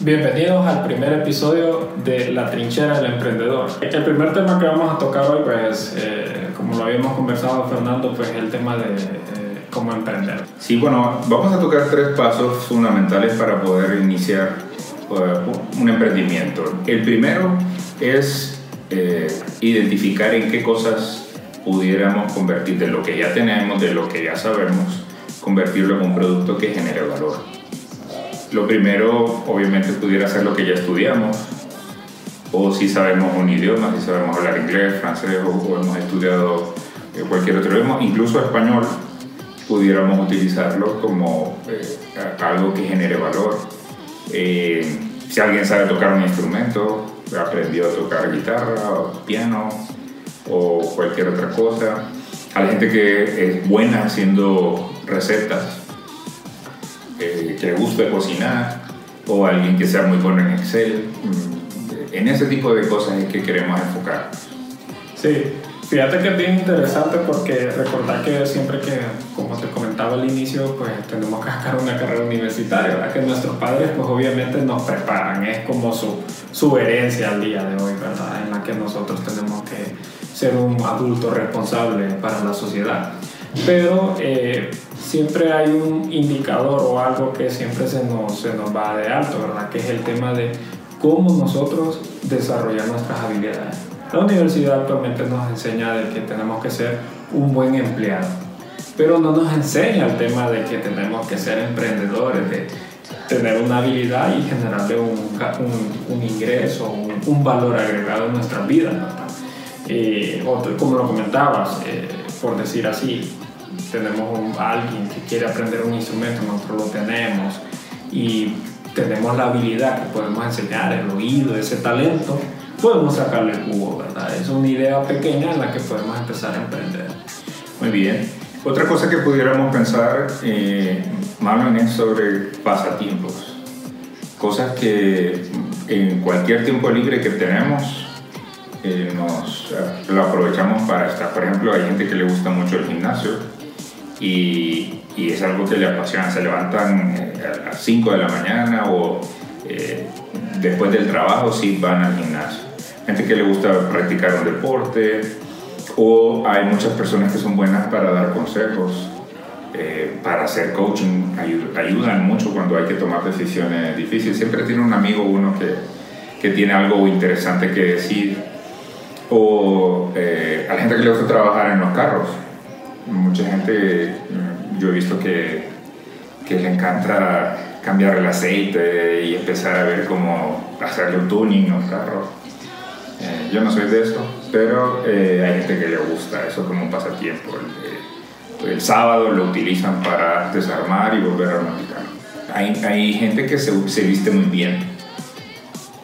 Bienvenidos al primer episodio de La Trinchera del Emprendedor. El primer tema que vamos a tocar hoy, pues, eh, como lo habíamos conversado Fernando, pues el tema de eh, cómo emprender. Sí, bueno, vamos a tocar tres pasos fundamentales para poder iniciar uh, un emprendimiento. El primero es eh, identificar en qué cosas pudiéramos convertir de lo que ya tenemos, de lo que ya sabemos, convertirlo en un producto que genere valor. Lo primero, obviamente, pudiera ser lo que ya estudiamos, o si sabemos un idioma, si sabemos hablar inglés, francés, o, hemos estudiado eh, cualquier otro idioma, incluso español, pudiéramos utilizarlo como eh, algo que genere valor. Eh, si alguien sabe tocar un instrumento, aprendió a tocar guitarra o piano o cualquier otra cosa. A la gente que es buena haciendo recetas, que guste cocinar o alguien que sea muy bueno en Excel. Mm, en ese tipo de cosas es que queremos enfocar. Sí, fíjate que es bien interesante porque recordar que siempre que, como te comentaba al inicio, pues tenemos que sacar una carrera universitaria, ¿verdad? Que nuestros padres pues obviamente nos preparan, es como su, su herencia al día de hoy, ¿verdad? En la que nosotros tenemos que ser un adulto responsable para la sociedad. Pero eh, siempre hay un indicador o algo que siempre se nos, se nos va de alto, ¿verdad? Que es el tema de cómo nosotros desarrollar nuestras habilidades. La universidad actualmente nos enseña de que tenemos que ser un buen empleado, pero no nos enseña el tema de que tenemos que ser emprendedores, de tener una habilidad y generarle un, un, un ingreso, un, un, valor agregado en nuestras vidas. Eh, como lo comentabas, eh, por decir así, tenemos a alguien que quiere aprender un instrumento, nosotros lo tenemos y tenemos la habilidad que podemos enseñar, el oído, ese talento, podemos sacarle jugo, ¿verdad? Es una idea pequeña en la que podemos empezar a emprender. Muy bien. Otra cosa que pudiéramos pensar, eh, Marlon, es sobre pasatiempos. Cosas que en cualquier tiempo libre que tenemos, eh, nos eh, lo aprovechamos para estar. Por ejemplo, hay gente que le gusta mucho el gimnasio y, es algo que le apasiona. Se levantan eh, a las 5 de la mañana o eh, después del trabajo sí van al gimnasio. Gente que le gusta practicar un deporte o hay muchas personas que son buenas para dar consejos, eh, para hacer coaching, ayudan mucho cuando hay que tomar decisiones difíciles. Siempre tiene un amigo uno que, que tiene algo interesante que decir. O a la gente que le gusta trabajar en los carros mucha gente, mm, yo he visto que, que le encanta cambiar el aceite y empezar a ver cómo hacerle un tuning a un carro. Eh, yo no soy de eso, pero eh, hay gente que le gusta eso como un pasatiempo. El, el, sábado lo utilizan para desarmar y volver a armonizar. Hay, hay gente que se, se viste muy bien,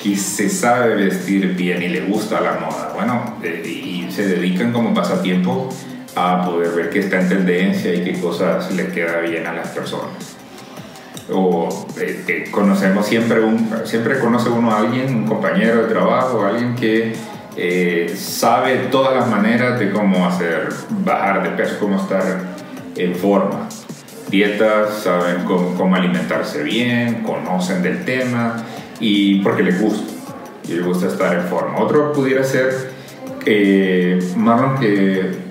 que se sabe vestir bien y le gusta la moda. Bueno, eh, y se dedican como pasatiempo a poder ver qué está en tendencia y qué cosas le queda bien a las personas. O eh, conocemos siempre, un, siempre conoce uno a alguien, un compañero de trabajo, alguien que eh, sabe todas las maneras de cómo hacer bajar de peso, cómo estar en forma. Dietas, saben cómo, cómo alimentarse bien, conocen del tema y porque les gusta, y les gusta estar en forma. Otro pudiera ser eh, Marlon que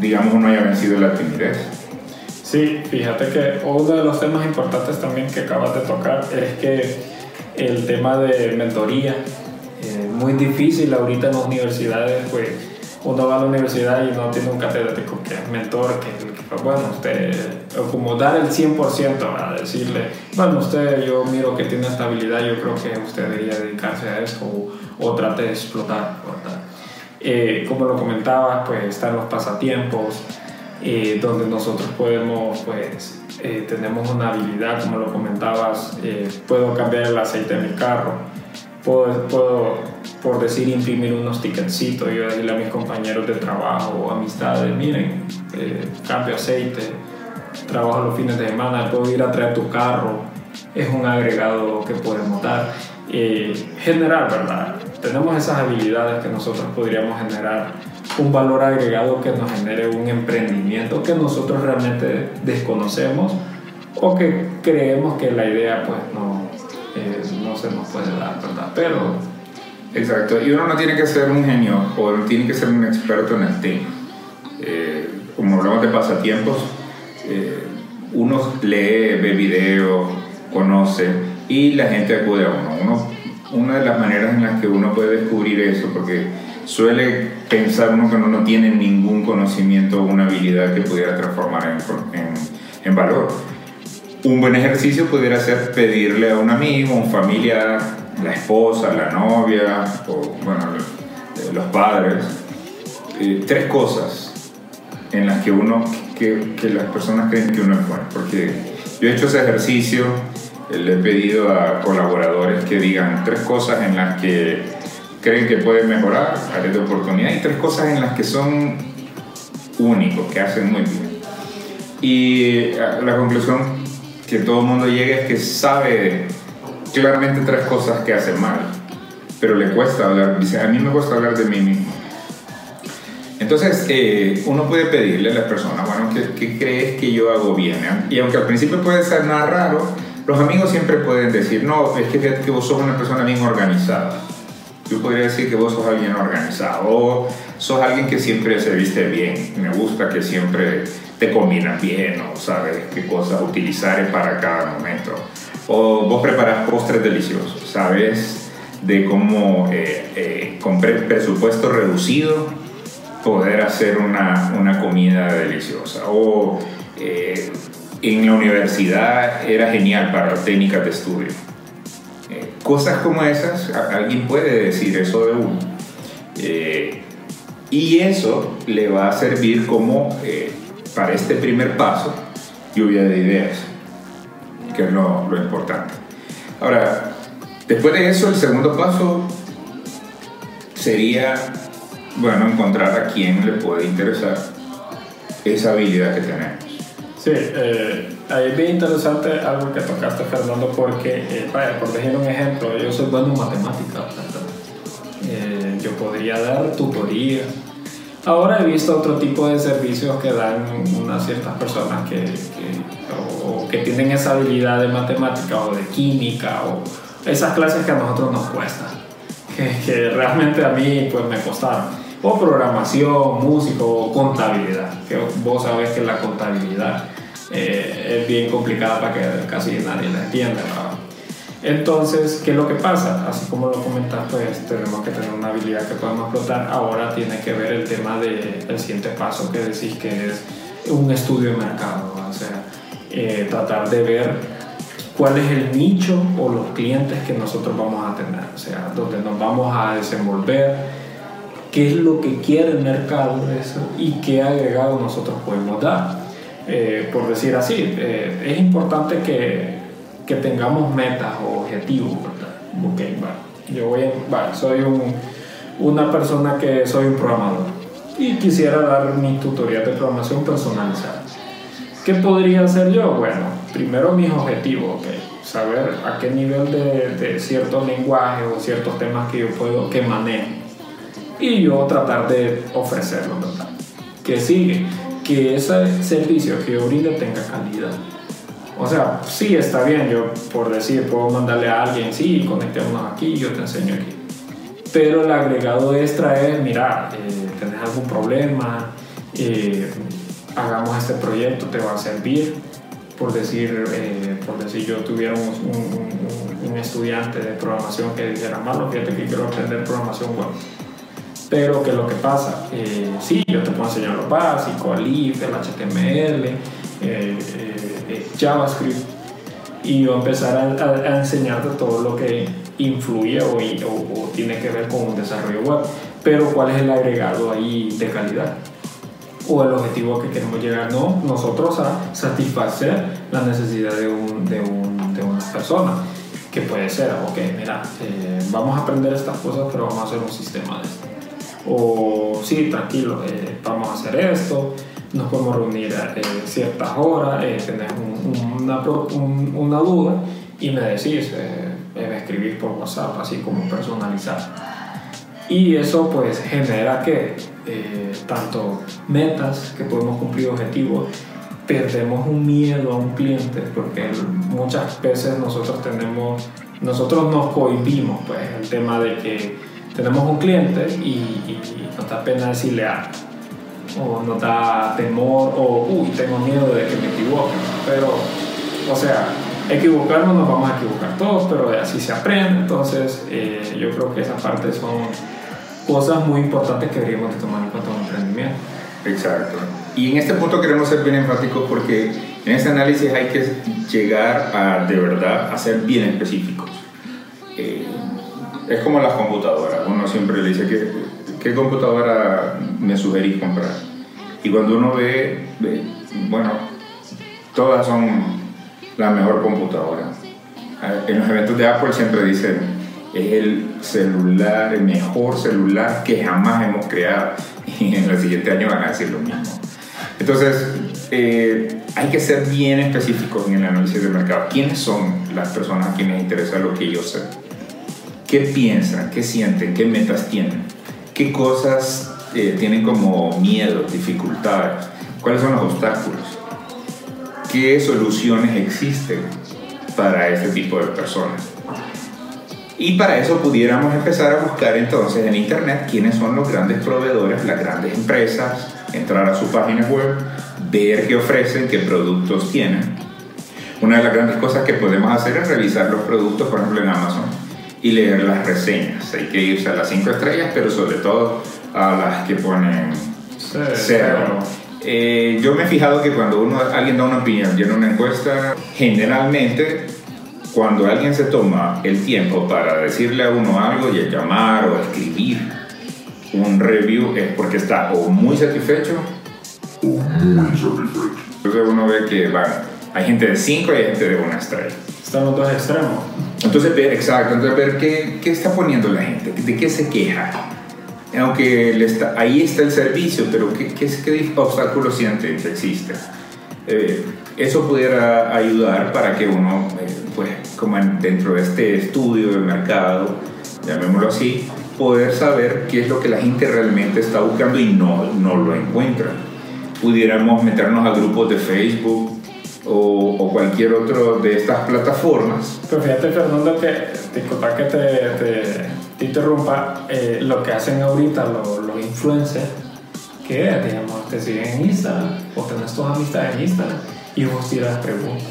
digamos, no haya vencido la timidez. Sí, fíjate que uno de los temas importantes también que acabas de tocar es que el tema de mentoría, es muy difícil ahorita en las universidades, pues uno va a la universidad y no tiene un catedrático que es mentor, que, que bueno, usted, como dar el 100%, a decirle, bueno, usted yo miro que tiene estabilidad, yo creo que usted debería dedicarse a eso o, o trate de explotar, ¿verdad? Eh, como lo comentaba, pues están los pasatiempos, eh, donde nosotros podemos, pues, eh, tenemos una habilidad, como lo comentabas, puedo cambiar el aceite de mi carro, puedo, puedo, por decir, imprimir unos ticketcitos y decirle a mis compañeros de trabajo o amistades, miren, cambio aceite, trabajo los fines de semana, puedo ir a traer tu carro, es un agregado que podemos dar. general, ¿verdad? Tenemos esas habilidades que nosotros podríamos generar un valor agregado que nos genere un emprendimiento que nosotros realmente desconocemos o que creemos que la idea pues no, no se nos puede dar, ¿verdad? Pero... Exacto, y uno no tiene que ser un genio o no tiene que ser un experto en el tema. Eh, como hablamos de pasatiempos, eh, uno lee, ve videos, conoce y la gente acude a uno. Una de las maneras en las que uno puede descubrir eso, porque suele pensar uno que uno no tiene ningún conocimiento o una habilidad que pudiera transformar en, en, en valor. Un buen ejercicio pudiera ser pedirle a un amigo, un familiar, la esposa, la novia, o bueno, los padres, eh, tres cosas en las que uno, que, que, las personas creen que uno es bueno. Porque yo he hecho ese ejercicio, le he pedido a colaboradores que digan tres cosas en las que creen que pueden mejorar, áreas de oportunidad, y tres cosas en las que son únicos, que hacen muy bien. Y la conclusión que todo el mundo llega es que sabe claramente tres cosas que hace mal, pero le cuesta hablar, dice, a mí me cuesta hablar de mí mismo. Entonces, eh, uno puede pedirle a la persona, bueno, ¿qué, ¿qué, crees que yo hago bien? Y aunque al principio puede ser nada raro, los amigos siempre pueden decir, no, es que, que vos sos una persona bien organizada. Yo podría decir que vos sos alguien organizado, o sos alguien que siempre se viste bien, me gusta que siempre te combinas bien, o sabes qué cosas utilizar para cada momento o vos preparas postres deliciosos, sabes de cómo eh, eh, con presupuesto reducido poder hacer una, una comida deliciosa. O eh, en la universidad era genial para técnicas de estudio. Eh, cosas como esas, alguien puede decir eso de uno. Eh, y eso le va a servir como para este primer paso, lluvia de ideas que es lo, lo importante. Ahora, después de eso, el segundo paso sería, bueno, encontrar a quien le puede interesar esa habilidad que tenemos. Sí, eh, ahí es bien interesante algo que tocaste, Fernando, porque, eh, por decir un ejemplo, yo soy bueno en matemáticas, eh, yo podría dar tutoría. Ahora he visto otro tipo de servicios que dan unas ciertas personas que, que que tienen esa habilidad de matemática o de química o esas clases que a nosotros nos cuestan, que, realmente a mí pues me costaron. O programación, músico, contabilidad, que vos sabés que la contabilidad eh, es bien complicada para que casi nadie la entienda. Entonces, ¿qué es lo que pasa? Así como lo comentas, pues tenemos que tener una habilidad que podemos explotar. Ahora tiene que ver el tema del siguiente paso que decís que es un estudio de mercado. O sea, eh, tratar de ver cuál es el nicho o los clientes que nosotros vamos a tener, o sea, donde nos vamos a desenvolver, qué es lo que quiere el mercado eso, y qué agregado nosotros podemos dar. Eh, por decir así, eh, es importante que, que, tengamos metas o objetivos. Okay, Yo voy, soy un, una persona que soy un programador y quisiera dar mi tutoría de programación personalizada ¿Qué podría hacer yo? Bueno, primero mis objetivos, saber a qué nivel de, de ciertos lenguajes o ciertos temas que yo puedo, que manejo. Y yo tratar de ofrecerlo, ¿verdad? Que sigue, que ese servicio que yo brinde tenga calidad. O sea, sí está bien, yo por decir, puedo mandarle a alguien, sí, conectémonos aquí, yo te enseño aquí. Pero el agregado extra es, mira, eh, tenés algún problema, eh, hagamos este proyecto, te va a servir. Por decir, eh, por decir yo tuviera un, un, estudiante de programación que dijera, malo, fíjate que quiero aprender programación web. Pero que lo que pasa, eh, sí, yo te puedo enseñar lo básico, el IF, el HTML, eh, eh, JavaScript, y yo empezar a, a, enseñarte todo lo que influye o, o, o, tiene que ver con un desarrollo web. Pero cuál es el agregado ahí de calidad o el objetivo que queremos llegar, no nosotros a satisfacer la necesidad de, un, de, un, de una persona, que puede ser, ok, mira, eh, vamos a aprender estas cosas, pero vamos a hacer un sistema de esto. O sí, tranquilo, eh, vamos a hacer esto, nos podemos reunir a eh, ciertas horas, tener una, una, duda y me decís, me escribís por WhatsApp, así como personalizar. Y eso pues genera que eh, tanto metas, que podemos cumplir objetivos, perdemos un miedo a un cliente, porque muchas veces nosotros tenemos nosotros nos cohibimos, pues, el tema de que tenemos un cliente y, y nos da pena decirle algo, o nos da temor, o uy, tengo miedo de que me equivoque, pero, o sea, equivocarnos nos vamos a equivocar todos, pero así se aprende, entonces eh, yo creo que esa parte son cosas muy importantes que deberíamos de tomar en cuenta en un emprendimiento. Exacto. Y en este punto queremos ser bien enfáticos porque en este análisis hay que llegar a de verdad a ser bien específicos. Eh, es como las computadoras. Uno siempre le dice que qué computadora me sugerís comprar. Y cuando uno ve, ve, bueno, todas son la mejor computadora. En los eventos de Apple siempre dicen, es el celular, el mejor celular que jamás hemos creado. Y en el siguiente año van a decir lo mismo. Entonces, eh, hay que ser bien específicos en el análisis de mercado. ¿Quiénes son las personas a quienes interesa lo que yo sé? ¿Qué piensan? ¿Qué sienten? ¿Qué metas tienen? ¿Qué cosas eh, tienen como miedo, dificultades? ¿Cuáles son los obstáculos? ¿Qué soluciones existen para este tipo de personas? Y para eso pudiéramos empezar a buscar entonces en Internet quiénes son los grandes proveedores, las grandes empresas, entrar a su página web, ver qué ofrecen, qué productos tienen. Una de las grandes cosas que podemos hacer es revisar los productos, por ejemplo, en Amazon y leer las reseñas. Hay que irse a las 5 estrellas, pero sobre todo a las que ponen cero. Eh, yo me he fijado que cuando uno, alguien da una opinión, llena una encuesta, generalmente cuando alguien se toma el tiempo para decirle a uno algo y llamar o escribir un review es porque está o muy satisfecho o muy satisfecho. Entonces uno ve que van, hay gente de 5 y hay gente de una estrella. Están los dos extremos. Entonces, exacto, entonces ver qué, qué, está poniendo la gente, de qué se queja. Aunque está, ahí está el servicio, pero qué, qué, qué obstáculos sienten que existen. Eh, eso pudiera ayudar para que uno, eh, pues, como dentro de este estudio de mercado, llamémoslo así, poder saber qué es lo que la gente realmente está buscando y no, no lo encuentra. Pudiéramos meternos a grupos de Facebook o, o cualquier otro de estas plataformas. Pero fíjate, Fernando, que disculpa que te, te, te interrumpa, eh, lo que hacen ahorita los, los influencers, que digamos, te siguen en Instagram o tenés tus amistades en Instagram y vos tiras preguntas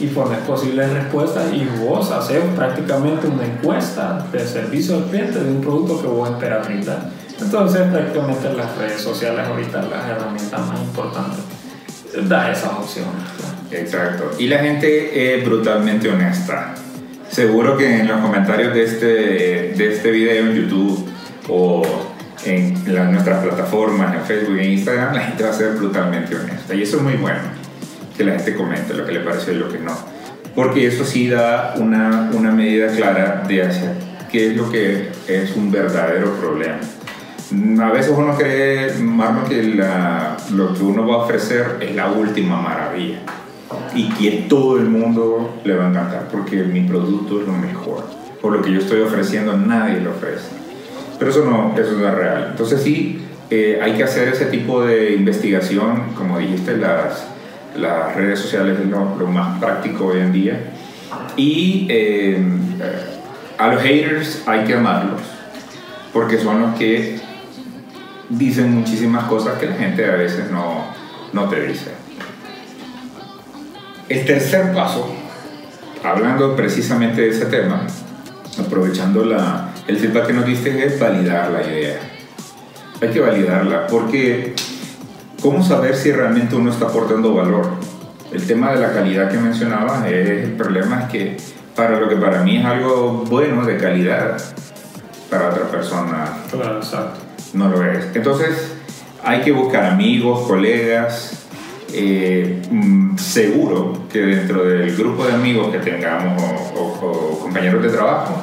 y pones posibles respuestas y vos haces prácticamente una encuesta de servicio al cliente de un producto que vos esperas brindar. Entonces prácticamente las redes sociales ahorita las herramientas más importantes da esas opciones. Exacto. Y la gente es brutalmente honesta. Seguro que en los comentarios de este, de este video en YouTube o en las, nuestras plataformas, en Facebook e Instagram, la gente va a ser brutalmente honesta. Y eso es muy bueno, que la gente comente lo que le parece y lo que no. Porque eso sí da una, una medida clara de hacia qué es lo que es un verdadero problema. A veces uno cree, Marno, que la, lo que uno va a ofrecer es la última maravilla y que todo el mundo le va a encantar porque mi producto es lo mejor. Por lo que yo estoy ofreciendo, nadie lo ofrece. Pero eso no, eso no es real. Entonces sí, eh, hay que hacer ese tipo de investigación, como dijiste, las, las redes sociales es lo, lo, más práctico hoy en día. Y eh, a los haters hay que amarlos, porque son los que dicen muchísimas cosas que la gente a veces no, no te dice. El tercer paso, hablando precisamente de ese tema, aprovechando la, el feedback que nos diste, es validar la idea. Hay que validarla, porque ¿cómo saber si realmente uno está aportando valor? El tema de la calidad que mencionaba, es, el problema es que para lo que para mí es algo bueno de calidad, para otra persona Claro, exacto. No lo es. Entonces hay que buscar amigos, colegas, eh, mm, seguro que dentro del grupo de amigos que tengamos o, compañeros de trabajo,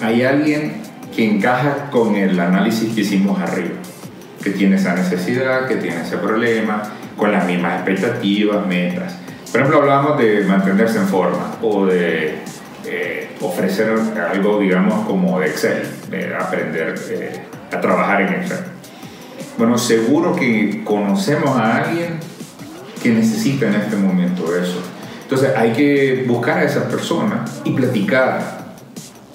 hay alguien que encaja con el análisis que hicimos arriba, que tiene esa necesidad, que tiene ese problema, con las mismas expectativas, metas. Por ejemplo, hablamos de mantenerse en forma o de eh, ofrecer algo, digamos, como de Excel, de aprender eh, a trabajar en Excel. Bueno, seguro que conocemos a alguien que necesita en este momento eso. Entonces hay que buscar a esa persona y platicar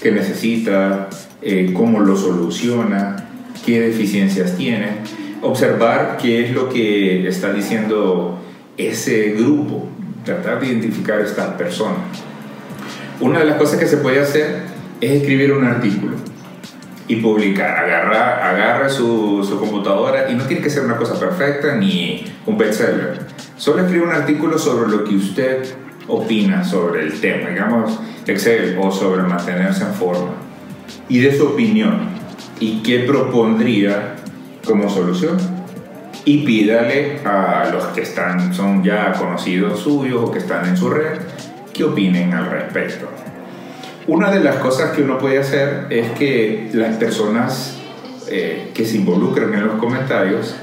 qué necesita, eh, cómo lo soluciona, qué deficiencias tiene, observar qué es lo que está diciendo ese grupo, tratar de identificar a estas personas. Una de las cosas que se puede hacer es escribir un artículo y publicar. Agarra, agarra su, su, computadora y no tiene que ser una cosa perfecta ni un bestseller. Solo escribe un artículo sobre lo que usted opina sobre el tema, digamos Excel, o sobre mantenerse en forma. Y de su opinión. ¿Y qué propondría como solución? Y pídale a los que están, son ya conocidos suyos o que están en su red que opinen al respecto. Una de las cosas que uno puede hacer es que las personas eh, que se involucren en los comentarios,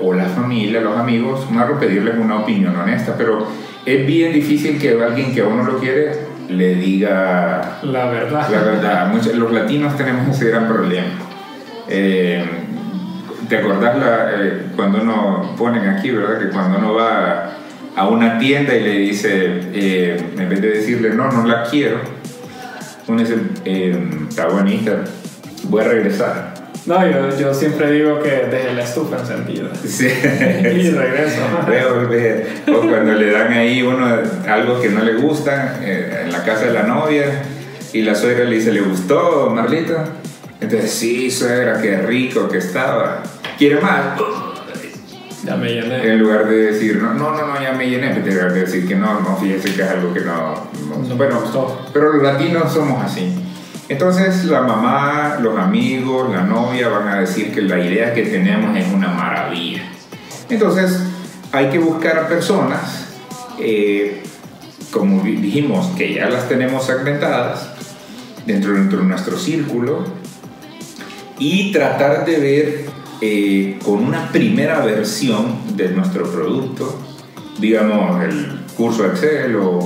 o la familia, los amigos, no pedirles una opinión honesta, pero es bien difícil que alguien que a uno lo quiere le diga la verdad. La verdad. los latinos tenemos ese gran problema. Eh, ¿Te acordás la, eh, cuando uno ponen aquí, verdad? Que cuando uno va a una tienda y le dice, en vez de decirle no, no la quiero, uno dice, eh, está bonita, voy a regresar. No, yo, yo, siempre digo que desde la estufa encendida. Sí. y regreso. o cuando le dan ahí uno algo que no le gusta eh, en la casa de la novia y la suegra le dice, ¿le gustó, Marlita? Entonces, sí, suegra, qué rico que estaba. ¿Quiere más? Ya me llené. En lugar de decir, no, no, no, no ya me llené, en lugar de decir que no, no, fíjese que es algo que no. no, bueno, pero los latinos somos así. Entonces la mamá, los amigos, la novia van a decir que la idea que tenemos es una maravilla. Entonces hay que buscar a personas, eh, como dijimos, que ya las tenemos segmentadas dentro, dentro de nuestro círculo y tratar de ver eh, con una primera versión de nuestro producto, digamos el curso Excel o,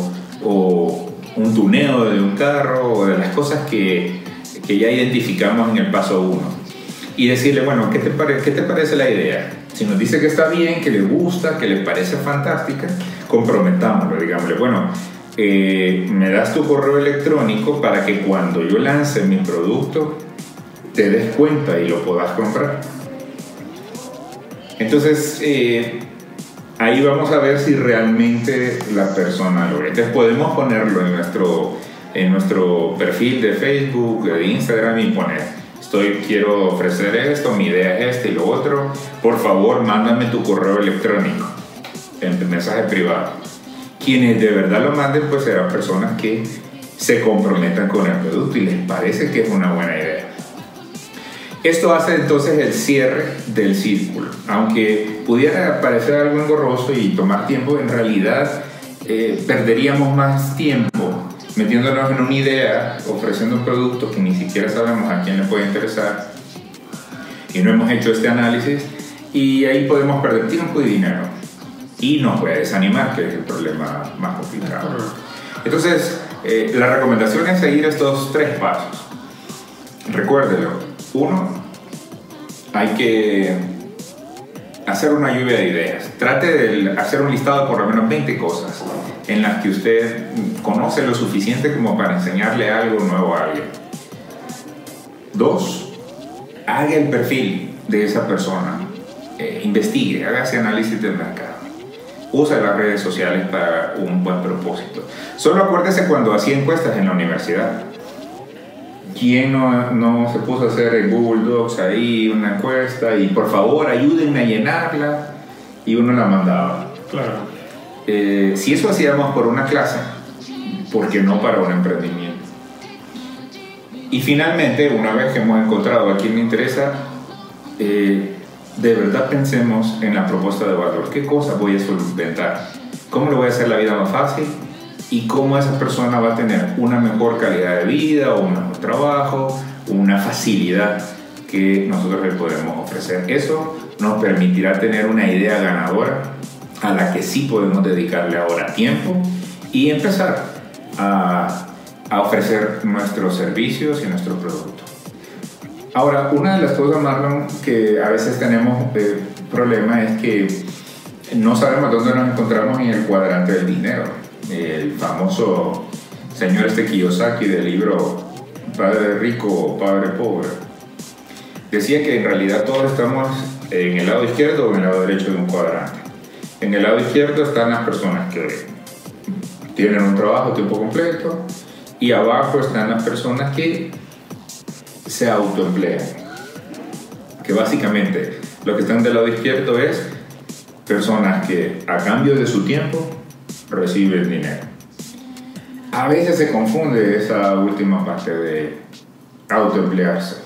o un tuneo de un carro o de las cosas que, que ya identificamos en el paso 1 y decirle, bueno, ¿qué te, ¿qué te parece la idea? Si nos dice que está bien, que le gusta, que le parece fantástica, comprometámoslo, digámosle, bueno, eh, me das tu correo electrónico para que cuando yo lance mi producto te des cuenta y lo puedas comprar. Entonces, eh, ahí vamos a ver si realmente la persona lo ve. Entonces podemos ponerlo en nuestro, en nuestro perfil de Facebook, de Instagram y poner, estoy, quiero ofrecer esto, mi idea es esta y lo otro, por favor mándame tu correo electrónico en mensaje privado. Quienes de verdad lo manden pues serán personas que se comprometan con el producto y les parece que es una buena idea. Esto hace entonces el cierre del círculo. Aunque pudiera parecer algo engorroso y tomar tiempo, en realidad eh, perderíamos más tiempo metiéndonos en una idea, ofreciendo un producto que ni siquiera sabemos a quién le puede interesar y no hemos hecho este análisis y ahí podemos perder tiempo y dinero y nos puede desanimar, que es el problema más complicado. Entonces, eh, la recomendación es seguir estos tres pasos. Recuérdelo, uno, hay que hacer una lluvia de ideas. Trate de hacer un listado de por lo menos 20 cosas en las que usted conoce lo suficiente como para enseñarle algo nuevo a alguien. Dos, haga el perfil de esa persona. Eh, investigue, haga ese análisis del mercado. Usa las redes sociales para un buen propósito. Solo acuérdese cuando hacía encuestas en la universidad ¿Quién no, se puso a hacer en Google Docs ahí una encuesta y por favor ayúdenme a llenarla? Y uno la mandaba. Claro. Eh, si eso hacíamos por una clase, ¿por qué no para un emprendimiento? Y finalmente, una vez que hemos encontrado a quien me interesa, eh, de verdad pensemos en la propuesta de valor. ¿Qué cosa voy a solventar? ¿Cómo le voy a hacer la vida más fácil? Y cómo esa persona va a tener una mejor calidad de vida un mejor trabajo, una facilidad que nosotros le podemos ofrecer. Eso nos permitirá tener una idea ganadora a la que sí podemos dedicarle ahora tiempo y empezar a, ofrecer nuestros servicios y nuestro producto. Ahora, una de las cosas, Marlon, que a veces tenemos eh, problema es que no sabemos dónde nos encontramos en el cuadrante del dinero el famoso señor este Kiyosaki del libro padre rico o padre pobre, decía que en realidad todos estamos en el lado izquierdo o en el lado derecho de un cuadrante. En el lado izquierdo están las personas que tienen un trabajo tiempo completo y abajo están las personas que se autoemplean. Que básicamente lo que están del lado izquierdo es personas que a cambio de su tiempo reciben dinero. A veces se confunde esa última parte de autoemplearse.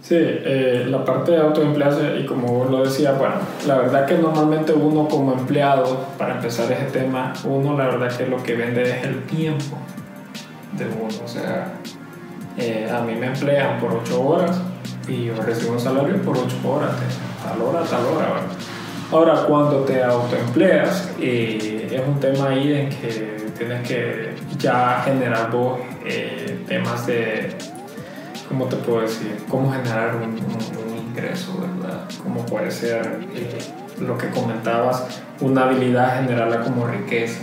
Sí, eh, la parte de autoemplearse, y como vos lo decías, bueno, la verdad que normalmente uno como empleado, para empezar ese tema, uno la verdad que lo que vende es el tiempo de uno. O sea, eh, a mí me emplean por 8 horas y yo recibo un salario por 8 horas, tal hora, tal hora. Ahora, cuando te autoempleas, eh, es un tema ahí en que tienes que ya generar vos eh, temas de, ¿cómo te puedo decir? Cómo generar un, ingreso, ¿verdad? Cómo puede ser eh, lo que comentabas, una habilidad generarla como riqueza.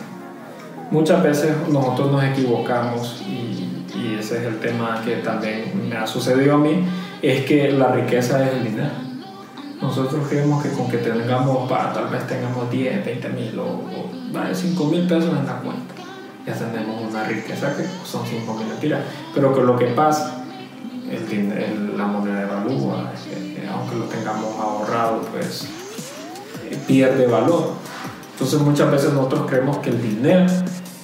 Muchas veces nosotros nos equivocamos y, y ese es el tema que también me ha sucedido a mí, es que la riqueza es el dinero. Nosotros creemos que con que tengamos, para, tal vez tengamos 10, 20 mil o, o 5 mil pesos en la cuenta ya tenemos una riqueza que son 5 mil. Pero que lo que pasa, el, la moneda evalúa, aunque lo tengamos ahorrado, pues eh, pierde valor. Entonces muchas veces nosotros creemos que el dinero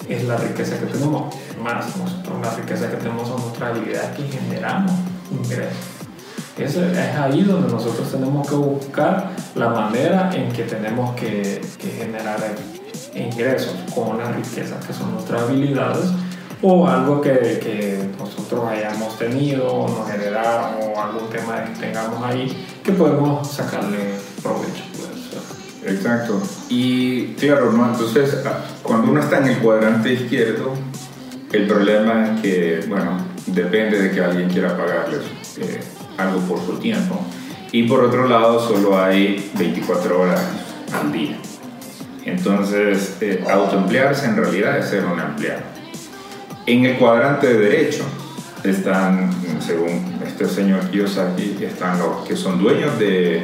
es la riqueza que tenemos. Más, nosotros la riqueza que tenemos son nuestras habilidades que generamos ingresos. Es, ahí donde nosotros tenemos que buscar la manera en que tenemos que, generar ingresos con una riqueza que son nuestras habilidades o algo que, que nosotros hayamos tenido o nos heredaron o algún tema que tengamos ahí que podemos sacarle provecho. Exacto. Y claro, ¿no? entonces cuando uno está en el cuadrante izquierdo, el problema es que, bueno, depende de que alguien quiera pagarles eh, algo por su tiempo. Y por otro lado, solo hay 24 horas al día. Entonces, eh, autoemplearse en realidad es ser un empleado. En el cuadrante de derecho están, según este señor Kiyosaki, están los que son dueños de,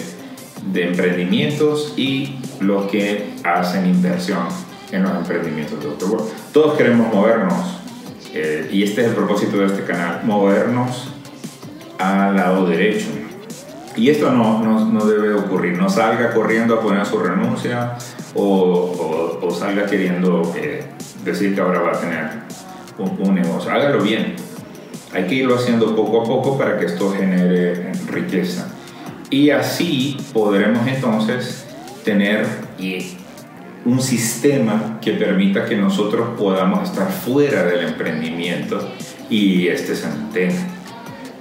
de emprendimientos y los que hacen inversión en los emprendimientos de otro. todos queremos movernos eh, y este es el propósito de este canal, movernos al lado derecho. Y esto no, no, no debe ocurrir, no salga corriendo a poner su renuncia, o, o, salga queriendo eh, decir que ahora va a tener un, negocio. Hágalo bien. Hay que irlo haciendo poco a poco para que esto genere riqueza. Y así podremos entonces tener un sistema que permita que nosotros podamos estar fuera del emprendimiento y este se mantenga.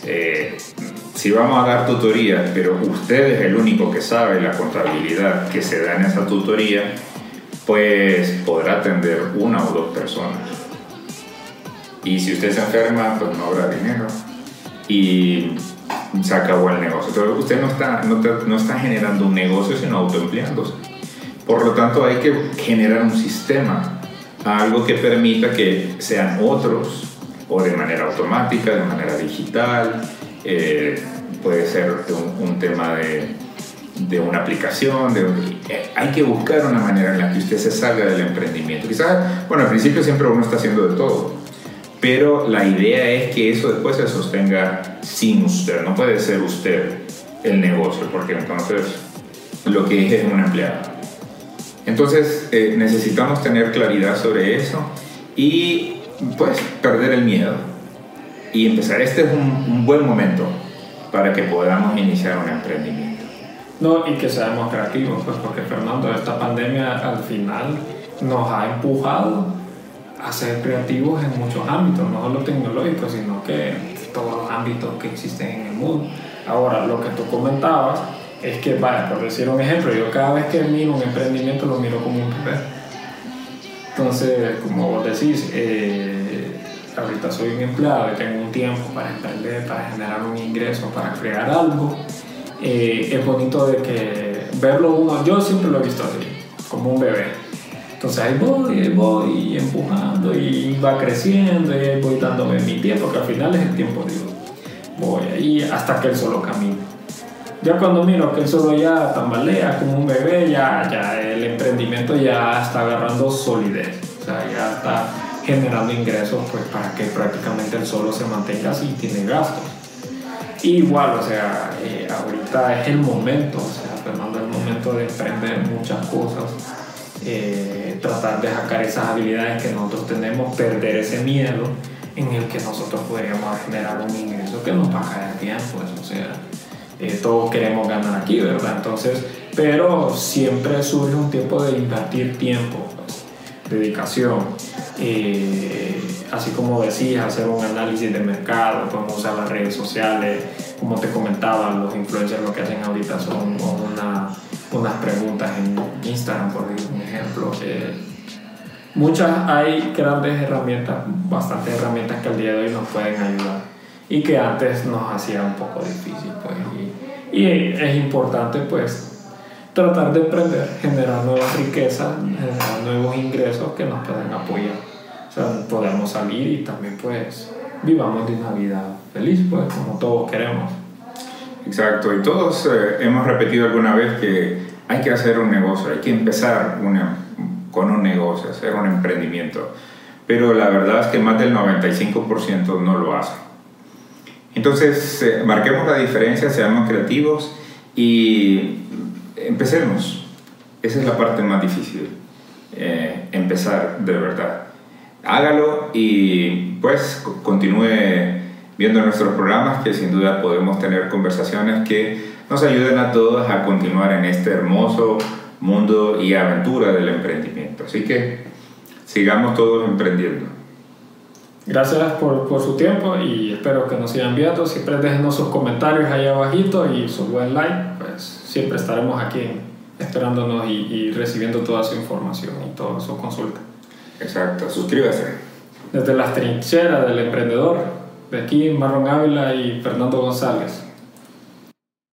Eh, si vamos a dar tutoría, pero usted es el único que sabe la contabilidad que se da en esa tutoría, pues podrá atender una o dos personas. Y si usted se enferma, pues no habrá dinero. Y se acabó el negocio. Entonces usted no está, no, no está generando un negocio, sino autoempleándose. Por lo tanto, hay que generar un sistema, algo que permita que sean otros, o de manera automática, de manera digital, eh, puede ser un, un tema de, de, una aplicación, de, eh, hay que buscar una manera en la que usted se salga del emprendimiento. Quizás, bueno, al principio siempre uno está haciendo de todo, pero la idea es que eso después se sostenga sin usted, no puede ser usted el negocio, porque entonces lo que es es un empleado. Entonces eh, necesitamos tener claridad sobre eso y pues perder el miedo y empezar. Este es un, buen momento para que podamos iniciar un emprendimiento. No, y que seamos creativos, pues porque Fernando, esta pandemia al final nos ha empujado a ser creativos en muchos ámbitos, no solo tecnológicos, sino que todos los ámbitos que existen en el mundo. Ahora, lo que tú comentabas es que, vaya, por decir un ejemplo, yo cada vez que miro un emprendimiento lo miro como un bebé. Entonces, como vos decís, eh, ahorita soy un empleado y tengo un tiempo para emprender, para generar un ingreso, para crear algo, eh, es bonito de que verlo uno, yo siempre lo he visto así, como un bebé. Entonces ahí voy, ahí voy empujando y va creciendo y ahí voy dándome mi tiempo, que al final es el tiempo de. Voy ahí hasta que él solo camine. Ya cuando miro que él solo ya tambalea como un bebé, ya, ya el emprendimiento ya está agarrando solidez. O sea, ya está generando ingresos pues para que prácticamente él solo se mantenga así y tiene gastos. igual, o sea, eh, ahorita es el momento, o sea, Fernando, es el momento de emprender muchas cosas eh, tratar de sacar esas habilidades que nosotros tenemos, perder ese miedo en el que nosotros podríamos generar un ingreso que nos va a caer bien, pues, o sea, eh, todos queremos ganar aquí, ¿verdad? Entonces, pero siempre surge un tiempo de invertir tiempo, pues, dedicación, eh, así como decías, hacer un análisis de mercado, podemos usar las redes sociales, como te comentaba, los influencers lo que hacen ahorita son una unas preguntas en Instagram, por ejemplo. muchas hay grandes herramientas, bastantes herramientas que al día de hoy nos pueden ayudar y que antes nos hacía un poco difícil. Pues, y, es importante pues tratar de emprender, generar nuevas riquezas, generar nuevos ingresos que nos puedan apoyar. O sea, podemos salir y también pues vivamos de una vida feliz, pues como todos queremos. Exacto, y todos eh, hemos repetido alguna vez que hay que hacer un negocio, hay que empezar una, con un negocio, hacer un emprendimiento. Pero la verdad es que más del 95% no lo hace. Entonces, eh, marquemos la diferencia, seamos creativos y empecemos. Esa es la parte más difícil, eh, empezar de verdad. Hágalo y pues continúe viendo nuestros programas que sin duda podemos tener conversaciones que nos ayuden a todos a continuar en este hermoso mundo y aventura del emprendimiento. Así que sigamos todos emprendiendo. Gracias por, por, su tiempo y espero que nos sigan viendo. Siempre déjenos sus comentarios ahí abajito y su buen like. Pues siempre estaremos aquí esperándonos y, y recibiendo toda su información y toda su consulta. Exacto, suscríbase. Desde las trincheras del emprendedor, de aquí Marlon Ávila y Fernando González.